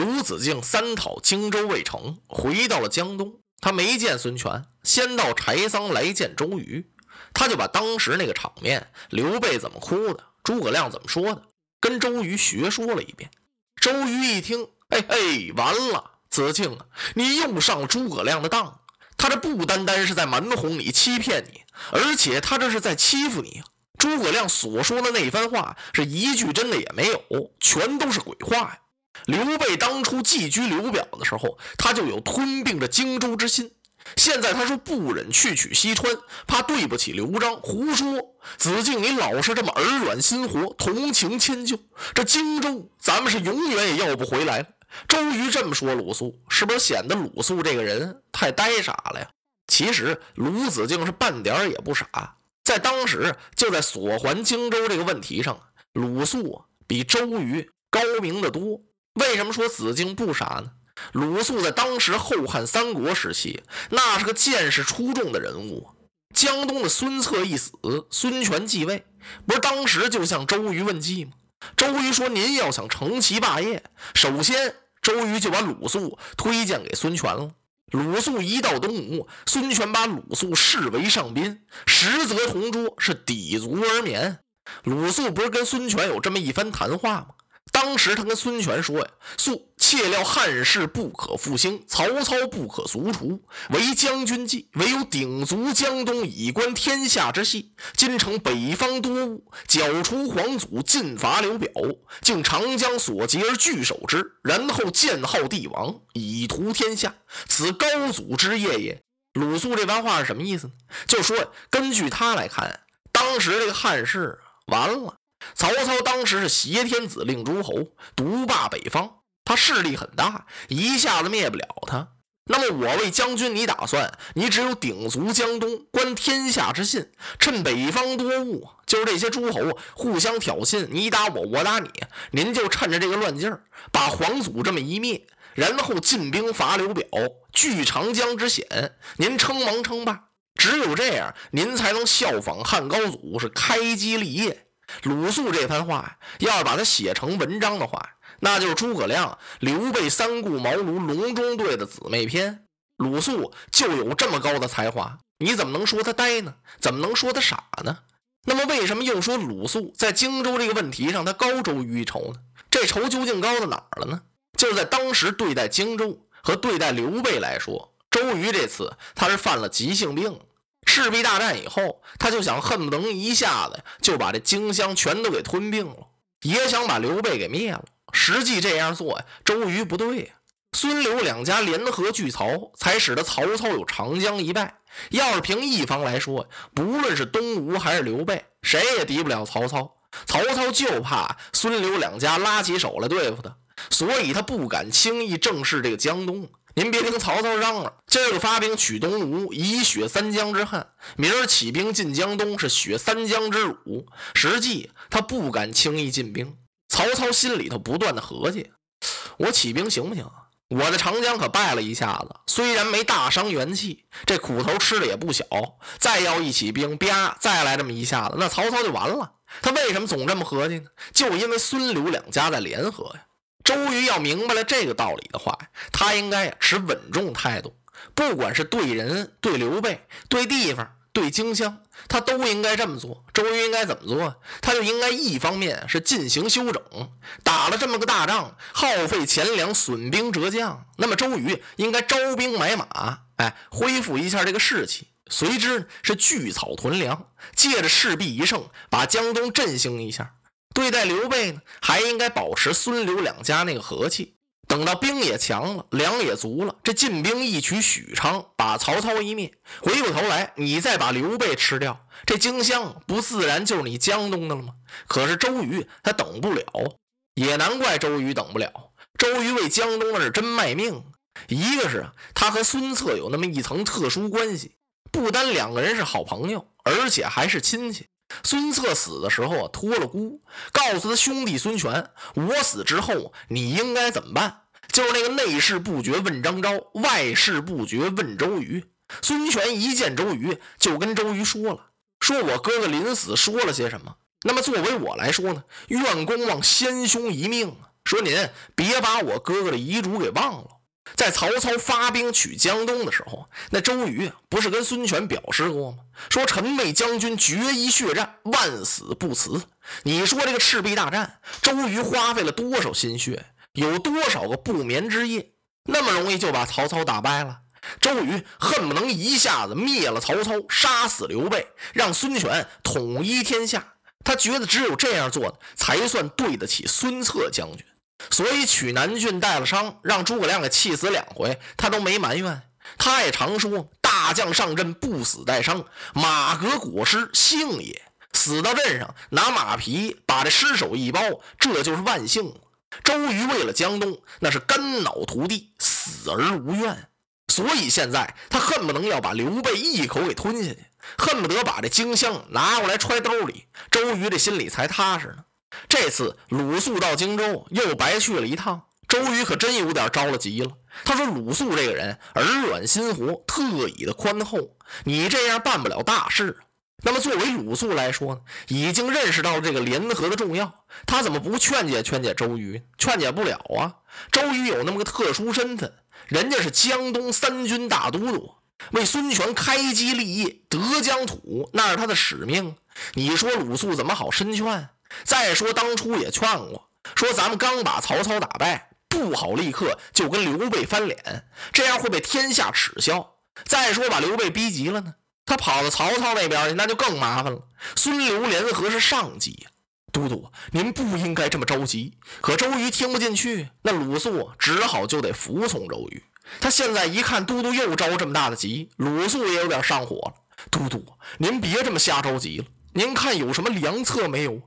鲁子敬三讨荆州未成，回到了江东。他没见孙权，先到柴桑来见周瑜。他就把当时那个场面，刘备怎么哭的。诸葛亮怎么说的？跟周瑜学说了一遍。周瑜一听，哎嘿，完了！子敬啊，你又上诸葛亮的当。他这不单单是在瞒哄你、欺骗你，而且他这是在欺负你！诸葛亮所说的那番话，是一句真的也没有，全都是鬼话呀！刘备当初寄居刘表的时候，他就有吞并这荆州之心。现在他说不忍去取西川，怕对不起刘璋。胡说！子敬，你老是这么耳软心活，同情迁就，这荆州咱们是永远也要不回来了。周瑜这么说，鲁肃是不是显得鲁肃这个人太呆傻了呀？其实鲁子敬是半点也不傻，在当时就在所还荆州这个问题上，鲁肃比周瑜高明的多。为什么说子敬不傻呢？鲁肃在当时后汉三国时期，那是个见识出众的人物。江东的孙策一死，孙权继位，不是当时就向周瑜问计吗？周瑜说：“您要想成其霸业，首先周瑜就把鲁肃推荐给孙权了。鲁肃一到东吴，孙权把鲁肃视为上宾，实则同桌，是抵足而眠。鲁肃不是跟孙权有这么一番谈话吗？”当时他跟孙权说呀：“速切料汉室不可复兴，曹操不可卒除。为将军计，唯有鼎足江东，以观天下之系。今城北方多务，剿除皇祖，进伐刘表，竟长江所及而据守之，然后建号帝王，以图天下。此高祖之业也。”鲁肃这番话是什么意思呢？就说根据他来看，当时这个汉室完了。曹操当时是挟天子令诸侯，独霸北方，他势力很大，一下子灭不了他。那么我为将军，你打算，你只有鼎足江东，观天下之信，趁北方多雾，就是这些诸侯互相挑衅，你打我，我打你，您就趁着这个乱劲儿，把皇祖这么一灭，然后进兵伐刘表，据长江之险，您称王称霸，只有这样，您才能效仿汉高祖，是开基立业。鲁肃这番话呀，要是把它写成文章的话，那就是诸葛亮、刘备三顾茅庐隆中对的姊妹篇。鲁肃就有这么高的才华，你怎么能说他呆呢？怎么能说他傻呢？那么为什么又说鲁肃在荆州这个问题上他高周瑜一筹呢？这仇究竟高到哪儿了呢？就是在当时对待荆州和对待刘备来说，周瑜这次他是犯了急性病。赤壁大战以后，他就想恨不能一下子就把这荆襄全都给吞并了，也想把刘备给灭了。实际这样做呀，周瑜不对呀。孙刘两家联合拒曹，才使得曹操有长江一败。要是凭一方来说，不论是东吴还是刘备，谁也敌不了曹操。曹操就怕孙刘两家拉起手来对付他，所以他不敢轻易正视这个江东。您别听曹操嚷嚷，今儿个发兵取东吴，以雪三江之旱；明儿起兵进江东，是雪三江之辱。实际他不敢轻易进兵。曹操心里头不断的合计：我起兵行不行？我在长江可败了一下子，虽然没大伤元气，这苦头吃的也不小。再要一起兵，啪，再来这么一下子，那曹操就完了。他为什么总这么合计呢？就因为孙刘两家在联合呀。周瑜要明白了这个道理的话，他应该持稳重态度，不管是对人、对刘备、对地方、对荆襄，他都应该这么做。周瑜应该怎么做？他就应该一方面是进行休整，打了这么个大仗，耗费钱粮，损兵折将。那么周瑜应该招兵买马，哎，恢复一下这个士气。随之是聚草屯粮，借着赤壁一胜，把江东振兴一下。对待刘备呢，还应该保持孙刘两家那个和气。等到兵也强了，粮也足了，这进兵一取许昌，把曹操一灭，回过头来你再把刘备吃掉，这荆襄不自然就是你江东的了吗？可是周瑜他等不了，也难怪周瑜等不了。周瑜为江东那是真卖命。一个是他和孙策有那么一层特殊关系，不单两个人是好朋友，而且还是亲戚。孙策死的时候啊，托了孤，告诉他兄弟孙权：“我死之后，你应该怎么办？”就是那个内事不决问张昭，外事不决问周瑜。孙权一见周瑜，就跟周瑜说了：“说我哥哥临死说了些什么？那么作为我来说呢，愿公望先兄一命啊！说您别把我哥哥的遗嘱给忘了。”在曹操发兵取江东的时候，那周瑜不是跟孙权表示过吗？说陈妹将军决一血战，万死不辞。你说这个赤壁大战，周瑜花费了多少心血，有多少个不眠之夜？那么容易就把曹操打败了？周瑜恨不能一下子灭了曹操，杀死刘备，让孙权统一天下。他觉得只有这样做，才算对得起孙策将军。所以取南郡带了伤，让诸葛亮给气死两回，他都没埋怨。他也常说：“大将上阵不死带伤，马革裹尸幸也。死到阵上，拿马皮把这尸首一包，这就是万幸。”周瑜为了江东，那是肝脑涂地，死而无怨。所以现在他恨不能要把刘备一口给吞下去，恨不得把这荆襄拿过来揣兜里。周瑜这心里才踏实呢。这次鲁肃到荆州又白去了一趟，周瑜可真有点着了急了。他说：“鲁肃这个人耳软心活，特以的宽厚，你这样办不了大事。”那么作为鲁肃来说呢，已经认识到这个联合的重要，他怎么不劝解劝解周瑜？劝解不了啊！周瑜有那么个特殊身份，人家是江东三军大都督，为孙权开基立业、得疆土，那是他的使命。你说鲁肃怎么好申劝？再说，当初也劝过，说咱们刚把曹操打败，不好立刻就跟刘备翻脸，这样会被天下耻笑。再说，把刘备逼急了呢，他跑到曹操那边去，那就更麻烦了。孙刘联合是上计呀，都督，您不应该这么着急。可周瑜听不进去，那鲁肃只好就得服从周瑜。他现在一看都督又着这么大的急，鲁肃也有点上火了。都督，您别这么瞎着急了，您看有什么良策没有？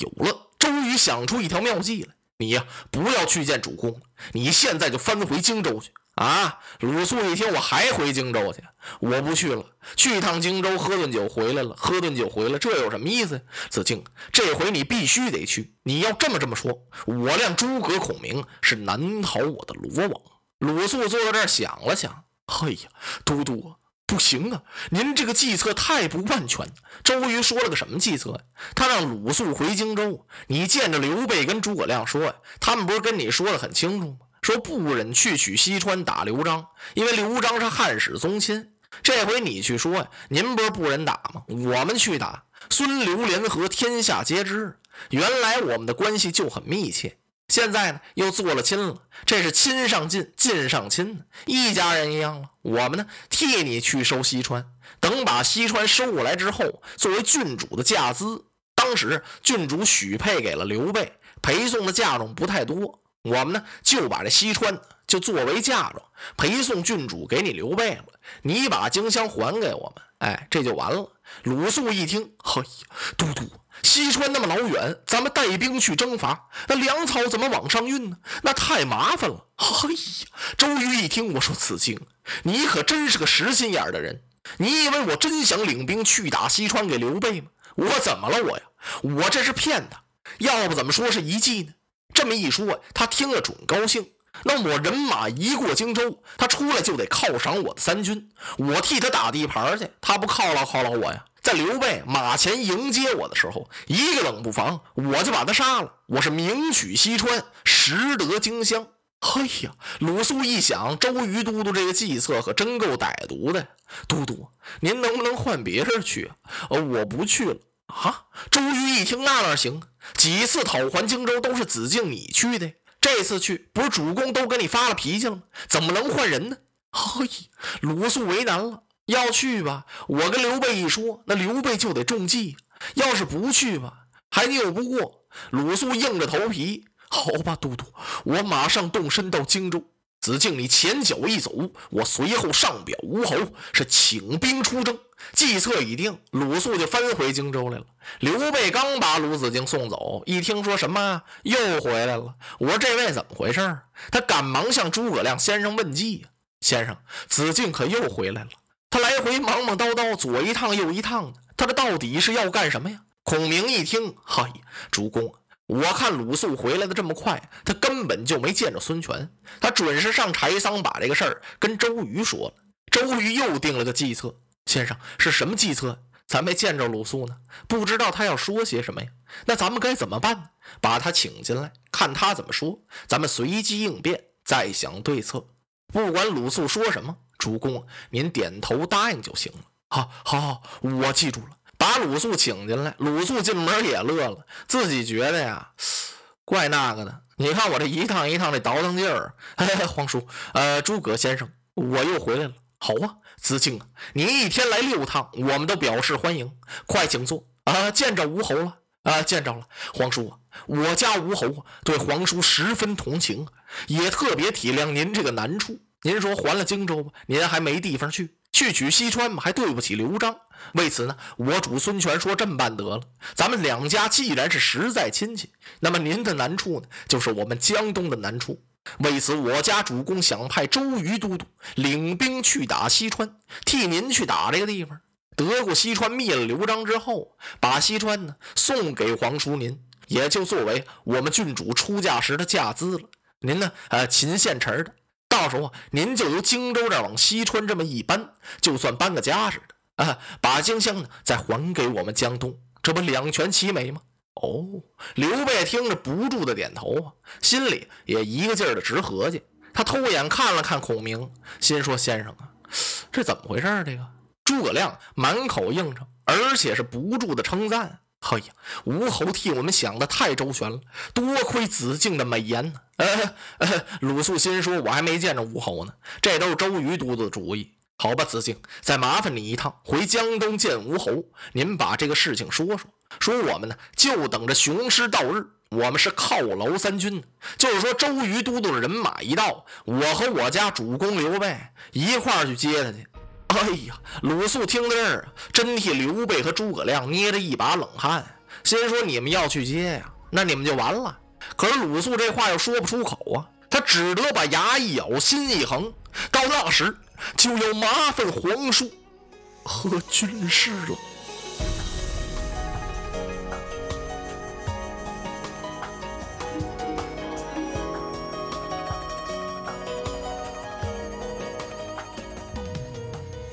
有了，终于想出一条妙计来。你呀，不要去见主公，你现在就翻回荆州去啊！鲁肃一听，我还回荆州去？我不去了，去一趟荆州喝顿酒回来了，喝顿酒回来，这有什么意思？子敬，这回你必须得去。你要这么这么说，我谅诸葛孔明是难逃我的罗网。鲁肃坐在这儿想了想，嘿呀，都督。不行啊！您这个计策太不万全。周瑜说了个什么计策？他让鲁肃回荆州，你见着刘备跟诸葛亮说呀，他们不是跟你说的很清楚吗？说不忍去取西川打刘璋，因为刘璋是汉室宗亲。这回你去说呀，您不是不忍打吗？我们去打，孙刘联合，天下皆知。原来我们的关系就很密切。现在呢，又做了亲了，这是亲上近，近上亲，一家人一样了。我们呢，替你去收西川，等把西川收过来之后，作为郡主的嫁资。当时郡主许配给了刘备，陪送的嫁妆不太多，我们呢就把这西川就作为嫁妆陪送郡主给你刘备了。你把荆襄还给我们，哎，这就完了。鲁肃一听，嘿呀，都督。西川那么老远，咱们带兵去征伐，那粮草怎么往上运呢？那太麻烦了。嘿呀，周瑜一听，我说子敬，你可真是个实心眼的人。你以为我真想领兵去打西川给刘备吗？我怎么了我呀？我这是骗他，要不怎么说是一计呢？这么一说，他听了准高兴。那我人马一过荆州，他出来就得犒赏我的三军，我替他打地盘去，他不犒劳犒劳我呀？在刘备马前迎接我的时候，一个冷不防，我就把他杀了。我是名取西川，实得荆襄。嘿呀，鲁肃一想，周瑜都督这个计策可真够歹毒的。都督，您能不能换别人去？呃，我不去了啊。周瑜一听，那哪行？几次讨还荆州都是子敬你去的，这次去不是主公都跟你发了脾气了吗？怎么能换人呢？嘿，鲁肃为难了。要去吧，我跟刘备一说，那刘备就得中计；要是不去吧，还拗不过。鲁肃硬着头皮，好吧，都督，我马上动身到荆州。子敬，你前脚一走，我随后上表吴侯，是请兵出征。计策已定，鲁肃就翻回荆州来了。刘备刚把鲁子敬送走，一听说什么又回来了，我说这位怎么回事？他赶忙向诸葛亮先生问计。先生，子敬可又回来了。回忙忙叨叨，左一趟右一趟的，他这到底是要干什么呀？孔明一听，嗨，主公。我看鲁肃回来的这么快，他根本就没见着孙权，他准是上柴桑把这个事儿跟周瑜说了。周瑜又定了个计策，先生是什么计策？咱没见着鲁肃呢，不知道他要说些什么呀？那咱们该怎么办呢？把他请进来，看他怎么说，咱们随机应变，再想对策。不管鲁肃说什么，主公您点头答应就行了。好，好，好，我记住了。把鲁肃请进来，鲁肃进门也乐了，自己觉得呀，怪那个的。你看我这一趟一趟的倒腾劲儿。哎皇叔，呃，诸葛先生，我又回来了。好啊，子敬啊，你一天来六趟，我们都表示欢迎。快请坐啊，见着吴侯了啊，见着了。皇叔，我家吴侯对皇叔十分同情，也特别体谅您这个难处。您说还了荆州吧，您还没地方去。去取西川嘛，还对不起刘璋。为此呢，我主孙权说这么办得了。咱们两家既然是实在亲戚，那么您的难处呢，就是我们江东的难处。为此，我家主公想派周瑜都督领兵去打西川，替您去打这个地方。得过西川，灭了刘璋之后，把西川呢送给皇叔您，也就作为我们郡主出嫁时的嫁资了。您呢，呃，秦县城的。到时候，您就由荆州这往西川这么一搬，就算搬个家似的啊，把荆襄呢再还给我们江东，这不两全其美吗？哦，刘备听着不住的点头啊，心里也一个劲儿的直合计。他偷眼看了看孔明，心说：“先生啊，这怎么回事？这个诸葛亮满口应承，而且是不住的称赞。”哎呀，吴侯替我们想的太周全了，多亏子敬的美言呢。呃呃，鲁肃心说：“我还没见着吴侯呢，这都是周瑜都督的主意。”好吧，子敬，再麻烦你一趟，回江东见吴侯，您把这个事情说说。说我们呢，就等着雄师到日，我们是犒劳三军。就是说，周瑜都督的人马一到，我和我家主公刘备一块儿去接他去。哎呀，鲁肃听到这儿，真替刘备和诸葛亮捏着一把冷汗，心说：“你们要去接呀，那你们就完了。”可是鲁肃这话又说不出口啊，他只得把牙一咬，心一横，到那时就要麻烦皇叔和军师了。